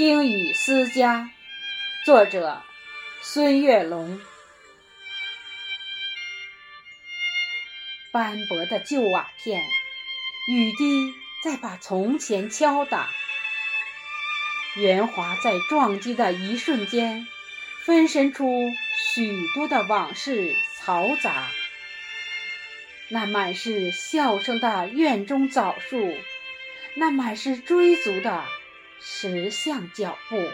听雨思家，作者孙月龙。斑驳的旧瓦片，雨滴在把从前敲打。圆滑在撞击的一瞬间，分身出许多的往事嘈杂。那满是笑声的院中枣树，那满是追逐的石像脚步。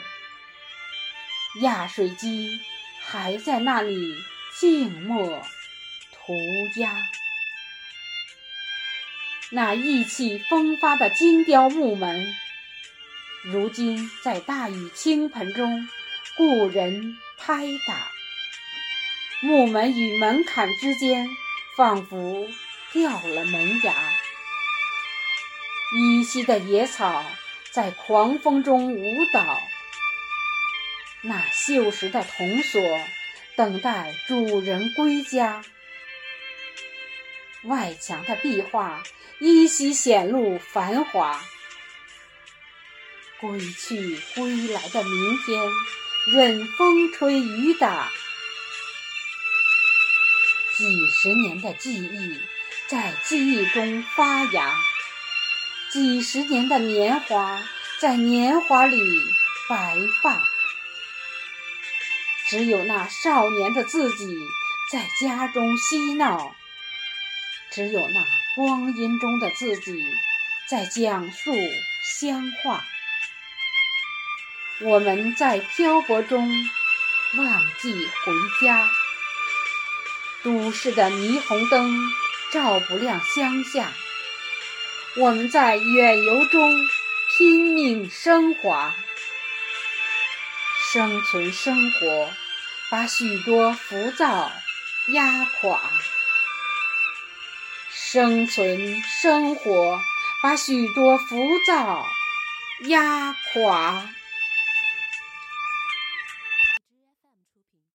压水机还在那里静默涂鸦。那意气风发的精雕木门，如今在大雨倾盆中，故人拍打。木门与门槛之间。仿佛掉了门牙，依稀的野草在狂风中舞蹈。那锈蚀的铜锁等待主人归家。外墙的壁画依稀显露繁华。归去归来的明天，任风吹雨打。几十年的记忆在记忆中发芽，几十年的年华在年华里白发。只有那少年的自己在家中嬉闹，只有那光阴中的自己在讲述乡话。我们在漂泊中忘记回家。都市的霓虹灯照不亮乡下，我们在远游中拼命升华，生存生活把许多浮躁压垮，生存生活把许多浮躁压垮。